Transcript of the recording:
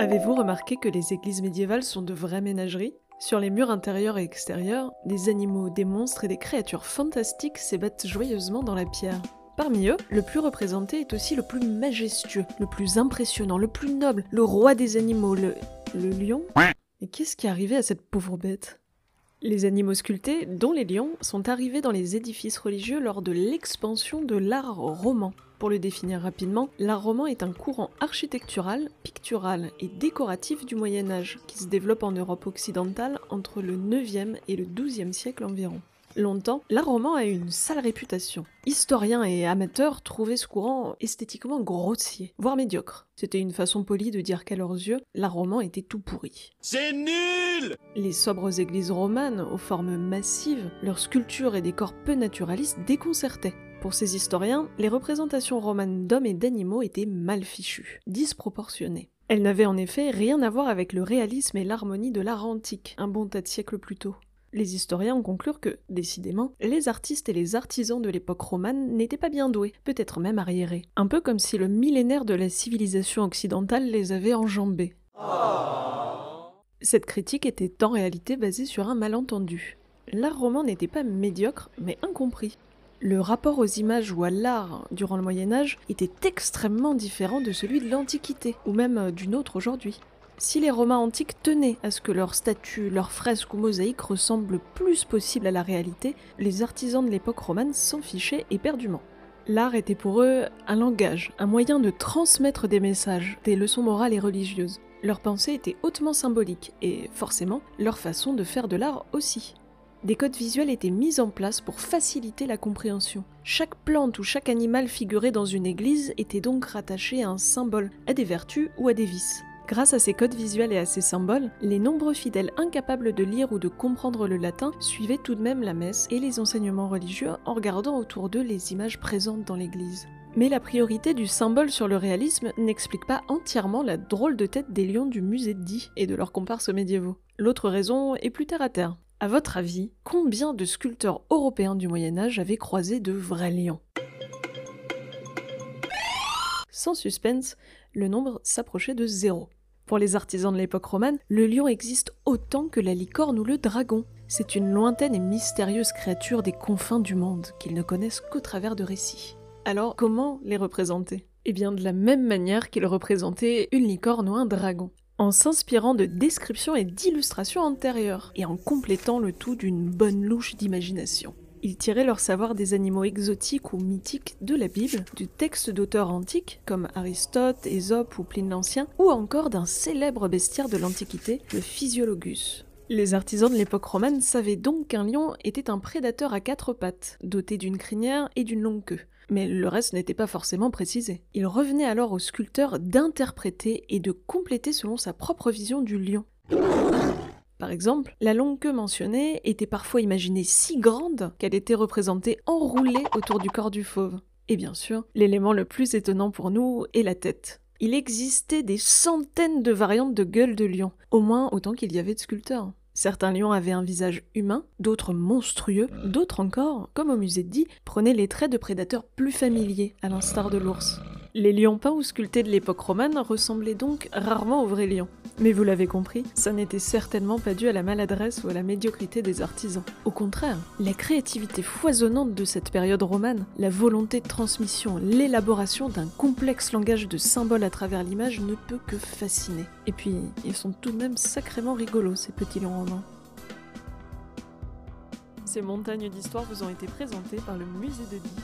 Avez-vous remarqué que les églises médiévales sont de vraies ménageries? Sur les murs intérieurs et extérieurs, des animaux, des monstres et des créatures fantastiques s'ébattent joyeusement dans la pierre. Parmi eux, le plus représenté est aussi le plus majestueux, le plus impressionnant, le plus noble, le roi des animaux, le... le lion? Mais qu'est-ce qui est arrivé à cette pauvre bête? Les animaux sculptés, dont les lions, sont arrivés dans les édifices religieux lors de l'expansion de l'art roman. Pour le définir rapidement, l'art roman est un courant architectural, pictural et décoratif du Moyen Âge qui se développe en Europe occidentale entre le 9e et le 12e siècle environ. Longtemps, l'art roman a eu une sale réputation. Historiens et amateurs trouvaient ce courant esthétiquement grossier, voire médiocre. C'était une façon polie de dire qu'à leurs yeux, l'art roman était tout pourri. C'est nul Les sobres églises romanes, aux formes massives, leurs sculptures et décors peu naturalistes déconcertaient. Pour ces historiens, les représentations romanes d'hommes et d'animaux étaient mal fichues, disproportionnées. Elles n'avaient en effet rien à voir avec le réalisme et l'harmonie de l'art antique, un bon tas de siècles plus tôt. Les historiens en conclurent que, décidément, les artistes et les artisans de l'époque romane n'étaient pas bien doués, peut-être même arriérés. Un peu comme si le millénaire de la civilisation occidentale les avait enjambés. Cette critique était en réalité basée sur un malentendu. L'art roman n'était pas médiocre, mais incompris. Le rapport aux images ou à l'art durant le Moyen Âge était extrêmement différent de celui de l'Antiquité, ou même d'une autre aujourd'hui. Si les Romains antiques tenaient à ce que leurs statues, leurs fresques ou mosaïques ressemblent le plus possible à la réalité, les artisans de l'époque romane s'en fichaient éperdument. L'art était pour eux un langage, un moyen de transmettre des messages, des leçons morales et religieuses. Leur pensée était hautement symbolique, et forcément, leur façon de faire de l'art aussi. Des codes visuels étaient mis en place pour faciliter la compréhension. Chaque plante ou chaque animal figuré dans une église était donc rattaché à un symbole, à des vertus ou à des vices. Grâce à ces codes visuels et à ces symboles, les nombreux fidèles incapables de lire ou de comprendre le latin suivaient tout de même la messe et les enseignements religieux en regardant autour d'eux les images présentes dans l'église. Mais la priorité du symbole sur le réalisme n'explique pas entièrement la drôle de tête des lions du musée de Die et de leurs comparses médiévaux. L'autre raison est plus terre à terre. À votre avis, combien de sculpteurs européens du Moyen Âge avaient croisé de vrais lions? Sans suspense, le nombre s'approchait de zéro. Pour les artisans de l'époque romane, le lion existe autant que la licorne ou le dragon. C'est une lointaine et mystérieuse créature des confins du monde qu'ils ne connaissent qu'au travers de récits. Alors, comment les représenter? Eh bien, de la même manière qu'ils représentaient une licorne ou un dragon, en s'inspirant de descriptions et d'illustrations antérieures, et en complétant le tout d'une bonne louche d'imagination. Ils tiraient leur savoir des animaux exotiques ou mythiques de la Bible, du texte d'auteurs antiques comme Aristote, Ésope ou Pline l'Ancien, ou encore d'un célèbre bestiaire de l'Antiquité, le Physiologus. Les artisans de l'époque romane savaient donc qu'un lion était un prédateur à quatre pattes, doté d'une crinière et d'une longue queue. Mais le reste n'était pas forcément précisé. Il revenait alors au sculpteur d'interpréter et de compléter selon sa propre vision du lion. Par exemple, la longue queue mentionnée était parfois imaginée si grande qu'elle était représentée enroulée autour du corps du fauve. Et bien sûr, l'élément le plus étonnant pour nous est la tête. Il existait des centaines de variantes de gueule de lion, au moins autant qu'il y avait de sculpteurs. Certains lions avaient un visage humain, d'autres monstrueux, d'autres encore, comme au musée de Die, prenaient les traits de prédateurs plus familiers, à l'instar de l'ours. Les lions peints ou sculptés de l'époque romane ressemblaient donc rarement aux vrais lions. Mais vous l'avez compris, ça n'était certainement pas dû à la maladresse ou à la médiocrité des artisans. Au contraire, la créativité foisonnante de cette période romane, la volonté de transmission, l'élaboration d'un complexe langage de symboles à travers l'image ne peut que fasciner. Et puis, ils sont tout de même sacrément rigolos, ces petits lions romains. Ces montagnes d'histoire vous ont été présentées par le musée de Die.